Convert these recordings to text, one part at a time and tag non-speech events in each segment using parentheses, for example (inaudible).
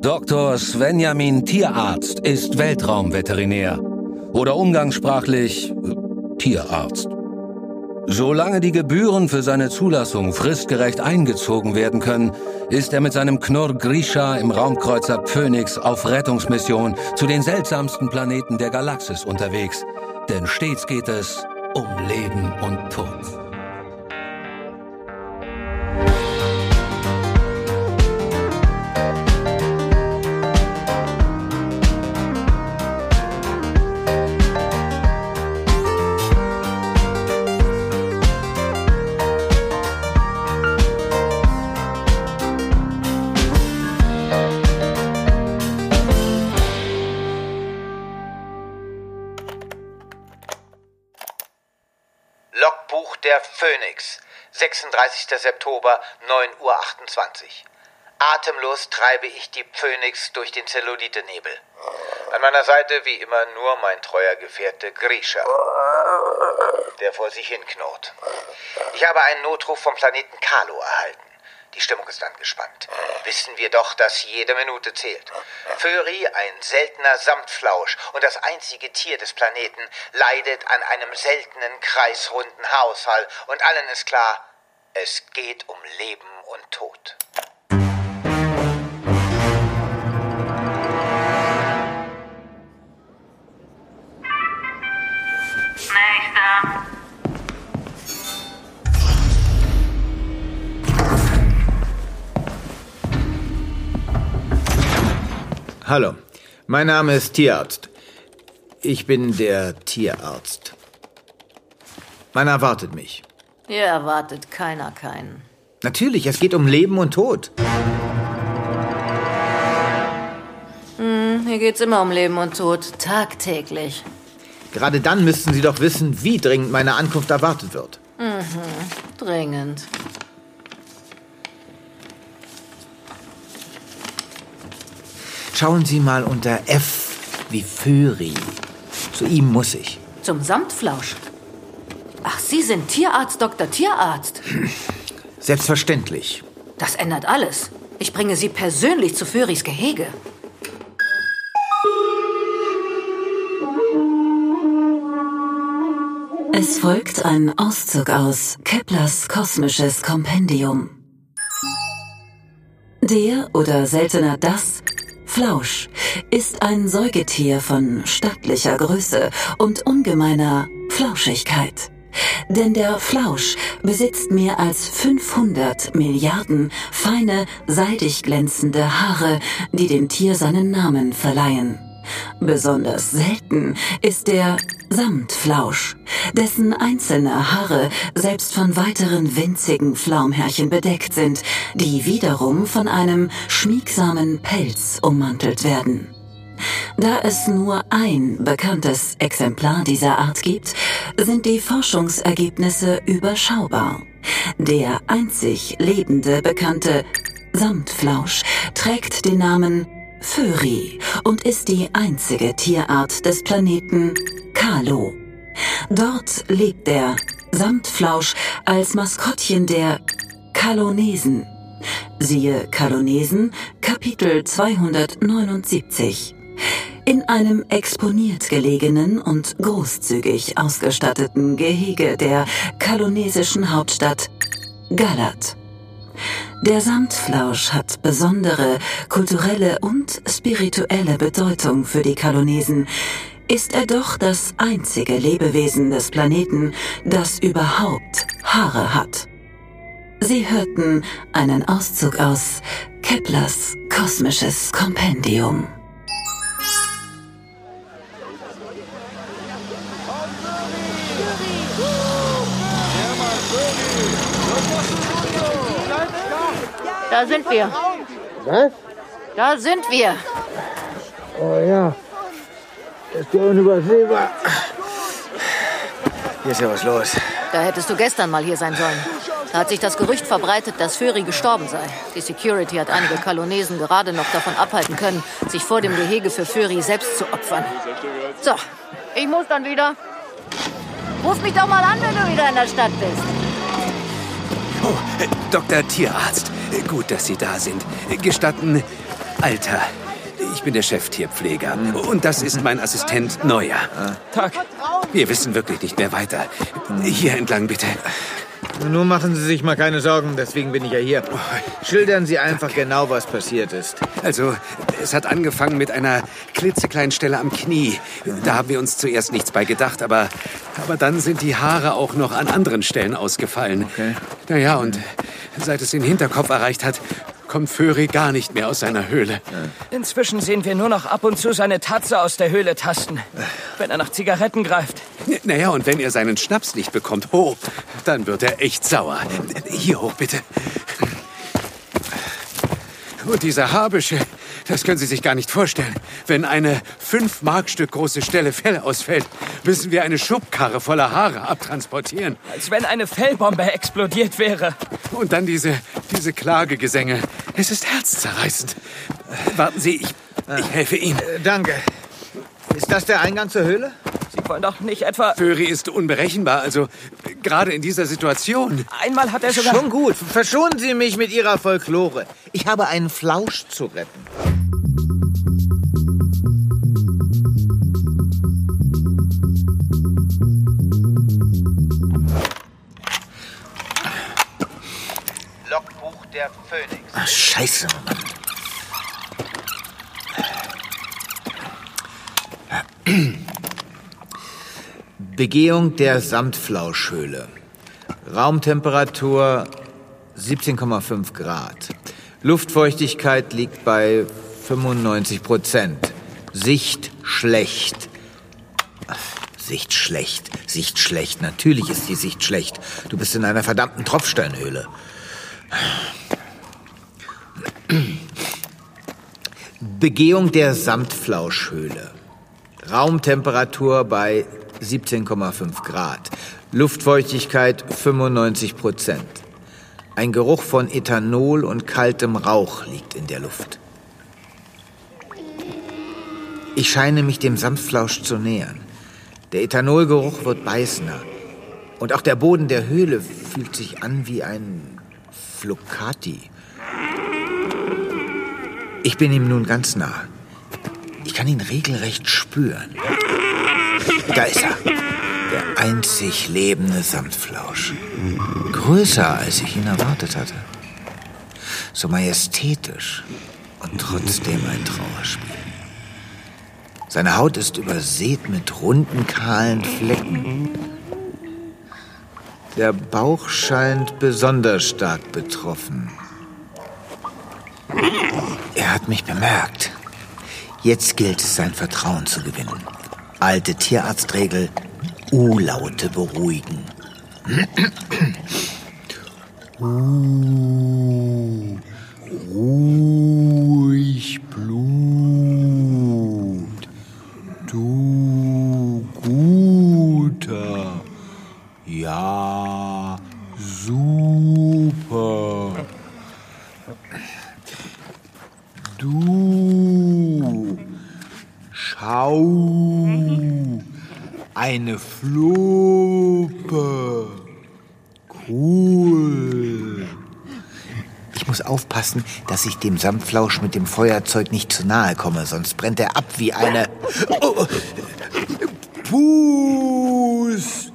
Dr. Svenjamin Tierarzt ist Weltraumveterinär oder umgangssprachlich äh, Tierarzt. Solange die Gebühren für seine Zulassung fristgerecht eingezogen werden können, ist er mit seinem Knurr Grisha im Raumkreuzer Phoenix auf Rettungsmission zu den seltsamsten Planeten der Galaxis unterwegs. Denn stets geht es um Leben und Tod. Phoenix, 36. September, 9.28 Uhr. Atemlos treibe ich die Phoenix durch den Zellulite-Nebel. An meiner Seite wie immer nur mein treuer Gefährte Grisha, der vor sich hin knurrt. Ich habe einen Notruf vom Planeten Kalo erhalten. Die Stimmung ist angespannt. Wissen wir doch, dass jede Minute zählt. Föri, ein seltener Samtflausch und das einzige Tier des Planeten, leidet an einem seltenen kreisrunden Haarausfall und allen ist klar, es geht um Leben und Tod. Hallo, mein Name ist Tierarzt. Ich bin der Tierarzt. Man erwartet mich. Hier erwartet keiner keinen. Natürlich, es geht um Leben und Tod. Hm, hier geht's immer um Leben und Tod, tagtäglich. Gerade dann müssten Sie doch wissen, wie dringend meine Ankunft erwartet wird. Mhm, dringend. Schauen Sie mal unter F wie Föri. Zu ihm muss ich. Zum Samtflausch. Ach, Sie sind Tierarzt, Dr. Tierarzt. Selbstverständlich. Das ändert alles. Ich bringe Sie persönlich zu Föris Gehege. Es folgt ein Auszug aus Keplers kosmisches Kompendium. Der oder seltener das Flausch ist ein Säugetier von stattlicher Größe und ungemeiner Flauschigkeit. Denn der Flausch besitzt mehr als 500 Milliarden feine, seidig glänzende Haare, die dem Tier seinen Namen verleihen. Besonders selten ist der Samtflausch, dessen einzelne Haare selbst von weiteren winzigen Flaumhärchen bedeckt sind, die wiederum von einem schmiegsamen Pelz ummantelt werden. Da es nur ein bekanntes Exemplar dieser Art gibt, sind die Forschungsergebnisse überschaubar. Der einzig lebende bekannte Samtflausch trägt den Namen Föri und ist die einzige Tierart des Planeten Kalo. Dort lebt der Samtflausch als Maskottchen der Kalonesen. Siehe Kalonesen, Kapitel 279. In einem exponiert gelegenen und großzügig ausgestatteten Gehege der kalonesischen Hauptstadt Galat. Der Samtflausch hat besondere kulturelle und spirituelle Bedeutung für die Kalonesen, ist er doch das einzige Lebewesen des Planeten, das überhaupt Haare hat. Sie hörten einen Auszug aus Keplers kosmisches Kompendium. Da sind wir. Was? Da sind wir. Oh ja. Ist ja unübersehbar. Hier ist ja was los. Da hättest du gestern mal hier sein sollen. Da hat sich das Gerücht verbreitet, dass Föri gestorben sei. Die Security hat einige Kalonesen gerade noch davon abhalten können, sich vor dem Gehege für Föri selbst zu opfern. So, ich muss dann wieder. Ruf mich doch mal an, wenn du wieder in der Stadt bist. Oh, äh, Dr. Tierarzt, gut, dass Sie da sind. Gestatten, Alter. Ich bin der Cheftierpfleger. Und das ist mein Assistent Neuer. Tag. Wir wissen wirklich nicht mehr weiter. Hier entlang, bitte. Nur machen Sie sich mal keine Sorgen, deswegen bin ich ja hier. Schildern Sie einfach genau, was passiert ist. Also, es hat angefangen mit einer klitzekleinen Stelle am Knie. Da haben wir uns zuerst nichts bei gedacht, aber, aber dann sind die Haare auch noch an anderen Stellen ausgefallen. Okay. Naja, und seit es den Hinterkopf erreicht hat, kommt Föri gar nicht mehr aus seiner Höhle. Inzwischen sehen wir nur noch ab und zu seine Tatze aus der Höhle tasten, wenn er nach Zigaretten greift. N- Naja, und wenn er seinen Schnaps nicht bekommt, ho, dann wird er echt sauer. Hier hoch, bitte. Und diese Haarbüsche, das können Sie sich gar nicht vorstellen. Wenn eine fünf Markstück große Stelle Fell ausfällt, müssen wir eine Schubkarre voller Haare abtransportieren. Als wenn eine Fellbombe explodiert wäre. Und dann diese, diese Klagegesänge. Es ist herzzerreißend. Warten Sie, ich, ich helfe Ihnen. Äh, Danke. Ist das der Eingang zur Höhle? Sie wollen doch nicht etwa... Föri ist unberechenbar, also gerade in dieser Situation. Einmal hat er sogar... Schon gut. Verschonen Sie mich mit Ihrer Folklore. Ich habe einen Flausch zu retten. Logbuch der Phönix. Ach, scheiße. Begehung der Samtflauschhöhle. Raumtemperatur 17,5 Grad. Luftfeuchtigkeit liegt bei 95 Prozent. Sicht schlecht. Sicht schlecht. Sicht schlecht. Natürlich ist die Sicht schlecht. Du bist in einer verdammten Tropfsteinhöhle. Begehung der Samtflauschhöhle. Raumtemperatur bei 17,5 Grad. Luftfeuchtigkeit 95 Prozent. Ein Geruch von Ethanol und kaltem Rauch liegt in der Luft. Ich scheine mich dem Samtflausch zu nähern. Der Ethanolgeruch wird beißender. Und auch der Boden der Höhle fühlt sich an wie ein Flocati. Ich bin ihm nun ganz nah. Ich kann ihn regelrecht spüren. Da ist er. Der einzig lebende Samtflausch. Größer, als ich ihn erwartet hatte. So majestätisch und trotzdem ein Trauerspiel. Seine Haut ist übersät mit runden, kahlen Flecken. Der Bauch scheint besonders stark betroffen. Er hat mich bemerkt. Jetzt gilt es, sein Vertrauen zu gewinnen. Alte Tierarztregel, U-Laute beruhigen. (clears throat) Uh, ruhig Blut. Du Ja, super. Du, schau, eine Fluppe. Cool. Ich muss aufpassen, dass ich dem Samtflausch mit dem Feuerzeug nicht zu nahe komme, sonst brennt er ab wie eine... (laughs) Oh,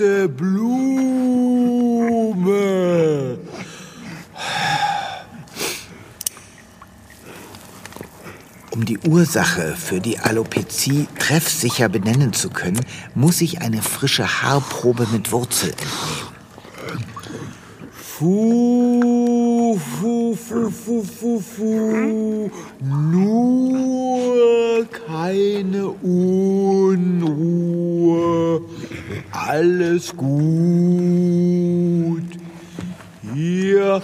Pusteblume. Die Ursache für die Alopezie treffsicher benennen zu können, muss ich eine frische Haarprobe mit Wurzel entnehmen. Fu, fu, fu, fu, fu, fu. Nur keine Unruhe. Alles gut. Hier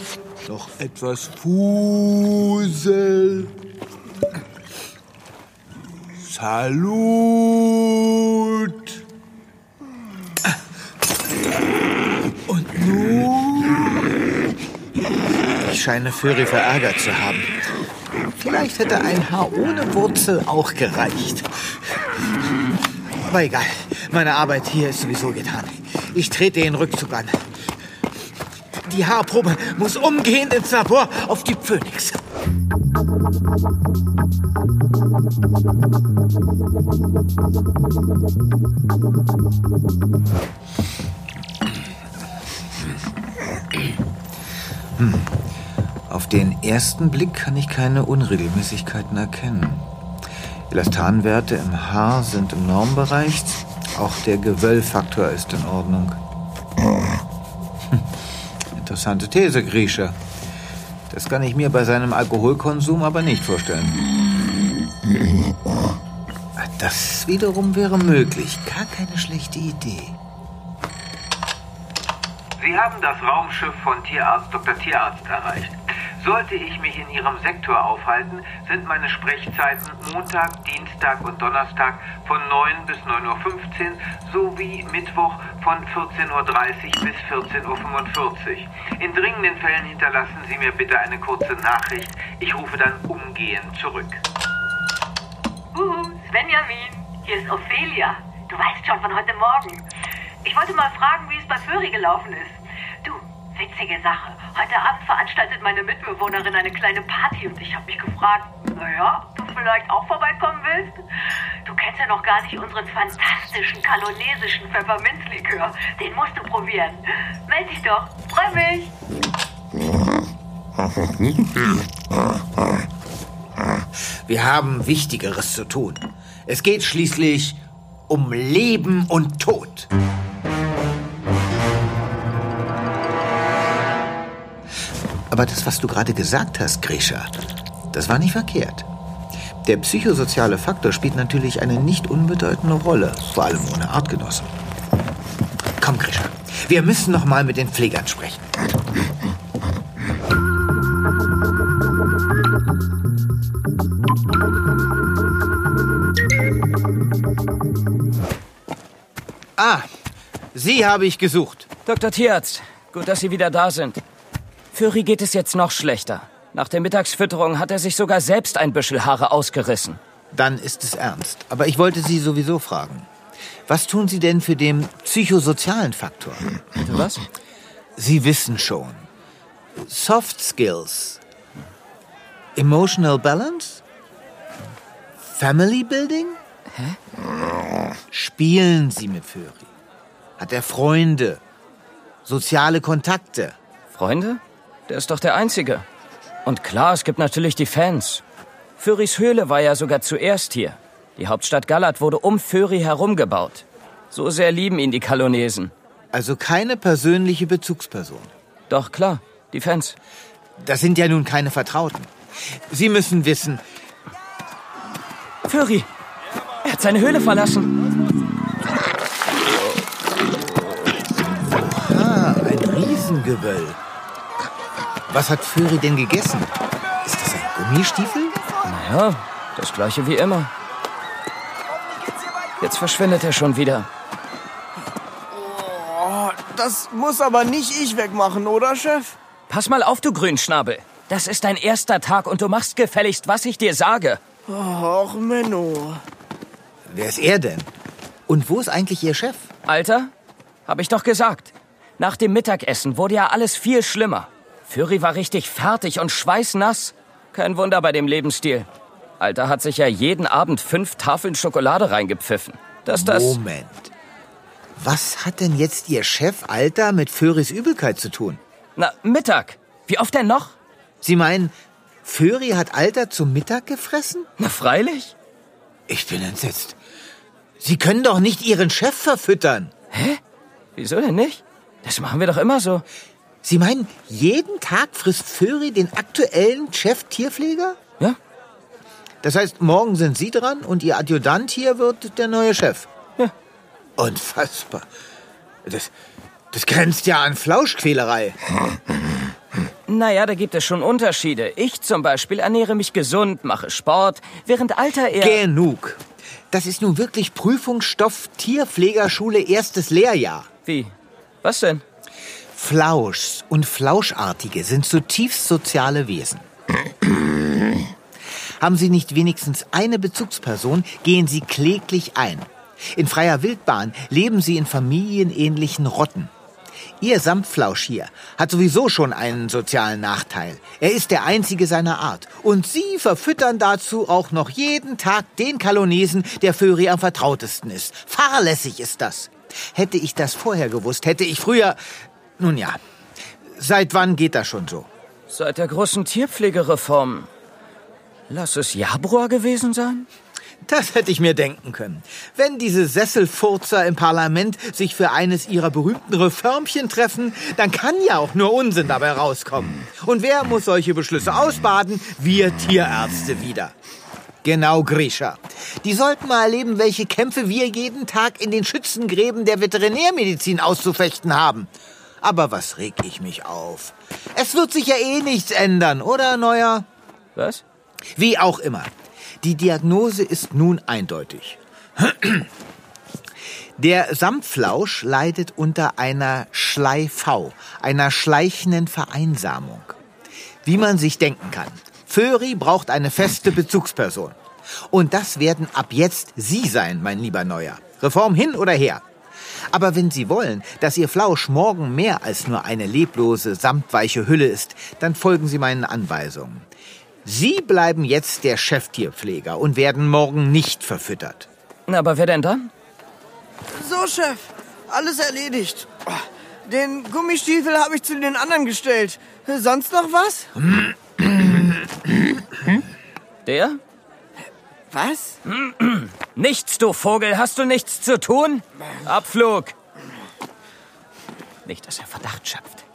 noch etwas Fusel. Salut. Und nun? Ich scheine Fury verärgert zu haben. Vielleicht hätte ein Haar ohne Wurzel auch gereicht. Aber egal, meine Arbeit hier ist sowieso getan. Ich trete den Rückzug an. Die Haarprobe muss umgehend ins Labor auf die Phoenix. Auf den ersten Blick kann ich keine Unregelmäßigkeiten erkennen. Elastanwerte im Haar sind im Normbereich. Auch der Gewöllfaktor ist in Ordnung. Hm. Interessante These, Grieche. Das kann ich mir bei seinem Alkoholkonsum aber nicht vorstellen. Das wiederum wäre möglich. Gar keine schlechte Idee. Sie haben das Raumschiff von Tierarzt Dr. Tierarzt erreicht. Sollte ich mich in Ihrem Sektor aufhalten, sind meine Sprechzeiten Montag, Dienstag und Donnerstag von 9 bis 9.15 Uhr sowie Mittwoch von 14.30 Uhr bis 14.45 Uhr. In dringenden Fällen hinterlassen Sie mir bitte eine kurze Nachricht. Ich rufe dann umgehend zurück. Uhu, Svenjamin, hier ist Ophelia. Du weißt schon von heute Morgen. Ich wollte mal fragen, wie es bei Föri gelaufen ist. Witzige Sache. Heute Abend veranstaltet meine Mitbewohnerin eine kleine Party und ich habe mich gefragt, naja, du vielleicht auch vorbeikommen willst? Du kennst ja noch gar nicht unseren fantastischen kalonesischen Pfefferminzlikör. Den musst du probieren. Meld dich doch. Freu mich. Wir haben Wichtigeres zu tun. Es geht schließlich um Leben und Tod. Aber das, was du gerade gesagt hast, Grisha, das war nicht verkehrt. Der psychosoziale Faktor spielt natürlich eine nicht unbedeutende Rolle, vor allem ohne Artgenossen. Komm, Grisha, wir müssen noch mal mit den Pflegern sprechen. Ah, Sie habe ich gesucht. Dr. Tierarzt, gut, dass Sie wieder da sind. Fury geht es jetzt noch schlechter. Nach der Mittagsfütterung hat er sich sogar selbst ein Büschel Haare ausgerissen. Dann ist es ernst. Aber ich wollte Sie sowieso fragen. Was tun Sie denn für den psychosozialen Faktor? Für was? Sie wissen schon. Soft Skills. Emotional Balance? Family Building? Hä? Spielen Sie mit Fury? Hat er Freunde? Soziale Kontakte? Freunde? Der ist doch der Einzige. Und klar, es gibt natürlich die Fans. Furys Höhle war ja sogar zuerst hier. Die Hauptstadt Galat wurde um Fury herum gebaut. So sehr lieben ihn die Kalonesen. Also keine persönliche Bezugsperson. Doch klar, die Fans. Das sind ja nun keine Vertrauten. Sie müssen wissen. Fury! Er hat seine Höhle verlassen. Ah, ein Riesengewöll. Was hat Fury denn gegessen? Ist das ein Gummistiefel? Naja, das gleiche wie immer. Jetzt verschwindet er schon wieder. Oh, das muss aber nicht ich wegmachen, oder, Chef? Pass mal auf, du Grünschnabel. Das ist dein erster Tag und du machst gefälligst, was ich dir sage. Och, Menno. Wer ist er denn? Und wo ist eigentlich Ihr Chef? Alter, hab ich doch gesagt. Nach dem Mittagessen wurde ja alles viel schlimmer. Fury war richtig fertig und schweißnass. Kein Wunder bei dem Lebensstil. Alter hat sich ja jeden Abend fünf Tafeln Schokolade reingepfiffen. Dass das. Moment. Was hat denn jetzt Ihr Chef Alter mit Furys Übelkeit zu tun? Na, Mittag. Wie oft denn noch? Sie meinen, Fury hat Alter zum Mittag gefressen? Na, freilich. Ich bin entsetzt. Sie können doch nicht Ihren Chef verfüttern. Hä? Wieso denn nicht? Das machen wir doch immer so. Sie meinen, jeden Tag frisst Fury den aktuellen Chef-Tierpfleger? Ja. Das heißt, morgen sind Sie dran und Ihr Adjutant hier wird der neue Chef. Ja. Unfassbar. Das, das grenzt ja an Flauschquälerei. Naja, da gibt es schon Unterschiede. Ich zum Beispiel ernähre mich gesund, mache Sport, während Alter eher... Genug. Das ist nun wirklich Prüfungsstoff Tierpflegerschule erstes Lehrjahr. Wie? Was denn? Flauschs und Flauschartige sind zutiefst soziale Wesen. (clears throat) Haben Sie nicht wenigstens eine Bezugsperson, gehen Sie kläglich ein. In freier Wildbahn leben Sie in familienähnlichen Rotten. Ihr Samtflausch hier hat sowieso schon einen sozialen Nachteil. Er ist der einzige seiner Art. Und Sie verfüttern dazu auch noch jeden Tag den Kalonesen, der Föri am vertrautesten ist. Fahrlässig ist das. Hätte ich das vorher gewusst, hätte ich früher... Nun ja, seit wann geht das schon so? Seit der großen Tierpflegereform. Lass es Jabrua gewesen sein? Das hätte ich mir denken können. Wenn diese Sesselfurzer im Parlament sich für eines ihrer berühmten Reformchen treffen, dann kann ja auch nur Unsinn dabei rauskommen. Und wer muss solche Beschlüsse ausbaden? Wir Tierärzte wieder. Genau, Grisha. Die sollten mal erleben, welche Kämpfe wir jeden Tag in den Schützengräben der Veterinärmedizin auszufechten haben. Aber was reg ich mich auf? Es wird sich ja eh nichts ändern, oder, Neuer? Was? Wie auch immer. Die Diagnose ist nun eindeutig. Der Samtflausch leidet unter einer Schlei-V, einer schleichenden Vereinsamung. Wie man sich denken kann. Föri braucht eine feste Bezugsperson. Und das werden ab jetzt Sie sein, mein lieber Neuer. Reform hin oder her. Aber wenn Sie wollen, dass Ihr Flausch morgen mehr als nur eine leblose, samtweiche Hülle ist, dann folgen Sie meinen Anweisungen. Sie bleiben jetzt der Cheftierpfleger und werden morgen nicht verfüttert. Aber wer denn dann? So, Chef. Alles erledigt. Den Gummistiefel habe ich zu den anderen gestellt. Sonst noch was? Der? Was? (clears throat) Nichts, du Vogel. Hast du nichts zu tun? Abflug. Nicht, dass er Verdacht schöpft.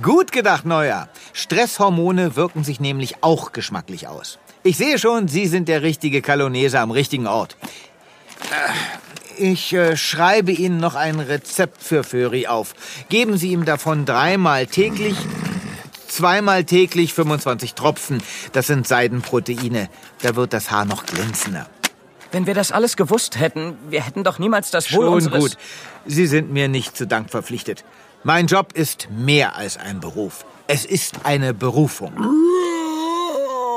Gut gedacht, Neuer. Stresshormone wirken sich nämlich auch geschmacklich aus. Ich sehe schon, Sie sind der richtige Kalonese am richtigen Ort. Ich äh, schreibe Ihnen noch ein Rezept für Föri auf. Geben Sie ihm davon dreimal täglich, zweimal täglich 25 Tropfen. Das sind Seidenproteine. Da wird das Haar noch glänzender. Wenn wir das alles gewusst hätten, wir hätten doch niemals das Wohl Schon unseres... gut. Sie sind mir nicht zu Dank verpflichtet. Mein Job ist mehr als ein Beruf. Es ist eine Berufung.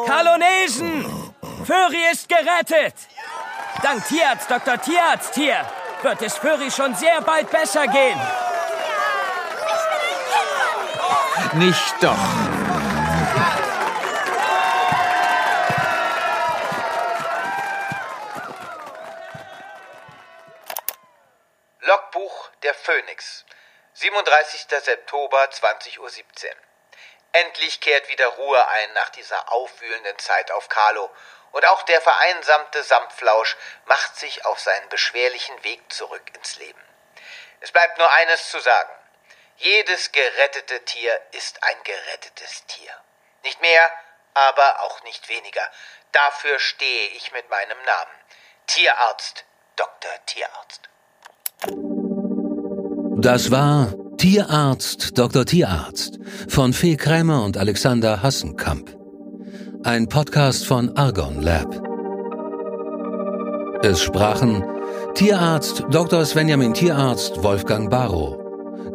Kalonesen! Föri ist gerettet! Dank Tierarzt Dr. Tierarzt hier wird es Föri schon sehr bald besser gehen. Nicht doch. Logbuch der Phönix. 37. September, 20.17 Uhr. Endlich kehrt wieder Ruhe ein nach dieser aufwühlenden Zeit auf Kalo. Und auch der vereinsamte Samtflausch macht sich auf seinen beschwerlichen Weg zurück ins Leben. Es bleibt nur eines zu sagen. Jedes gerettete Tier ist ein gerettetes Tier. Nicht mehr, aber auch nicht weniger. Dafür stehe ich mit meinem Namen. Tierarzt, Dr. Tierarzt. Das war Tierarzt Dr. Tierarzt von Fee Krämer und Alexander Hassenkamp. Ein Podcast von Argon Lab. Es sprachen Tierarzt Dr. Svenjamin Tierarzt Wolfgang Barrow,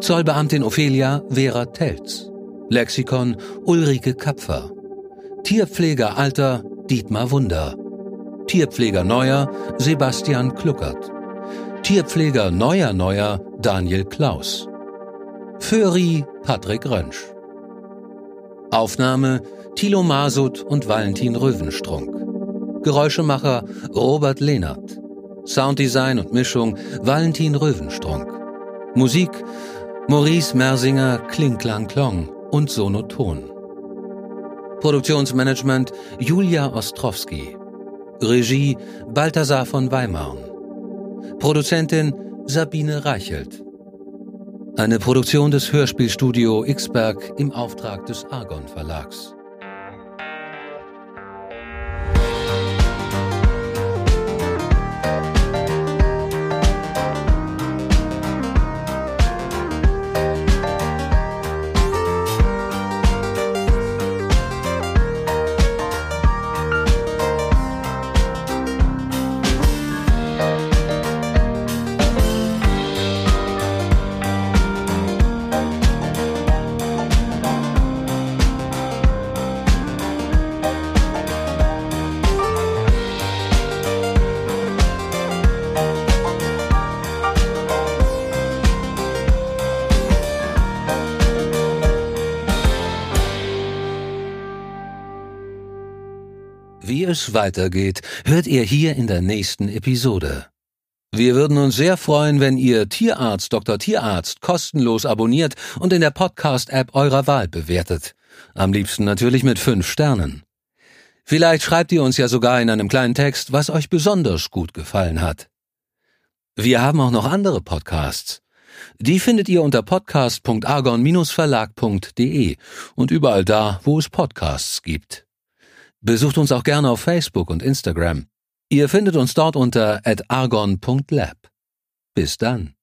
Zollbeamtin Ophelia Vera Telz, Lexikon Ulrike Kapfer, Tierpfleger Alter Dietmar Wunder, Tierpfleger Neuer Sebastian Kluckert, Tierpfleger Neuer Neuer Daniel Klaus, Föri Patrick Rönsch. Aufnahme Thilo Masud und Valentin Röwenstrunk. Geräuschemacher Robert Lehnert. Sounddesign und Mischung Valentin Röwenstrunk. Musik Maurice Mersinger Klinklang Klong und Sonoton. Produktionsmanagement Julia Ostrowski. Regie Balthasar von Weimarn. Produzentin Sabine Reichelt. Eine Produktion des Hörspielstudio Xberg im Auftrag des Argon Verlags. Es weitergeht, hört ihr hier in der nächsten Episode. Wir würden uns sehr freuen, wenn ihr Tierarzt Dr. Tierarzt kostenlos abonniert und in der Podcast-App eurer Wahl bewertet. Am liebsten natürlich mit fünf Sternen. Vielleicht schreibt ihr uns ja sogar in einem kleinen Text, was euch besonders gut gefallen hat. Wir haben auch noch andere Podcasts. Die findet ihr unter podcast.argon-verlag.de und überall da, wo es Podcasts gibt. Besucht uns auch gerne auf Facebook und Instagram. Ihr findet uns dort unter argon.lab. Bis dann.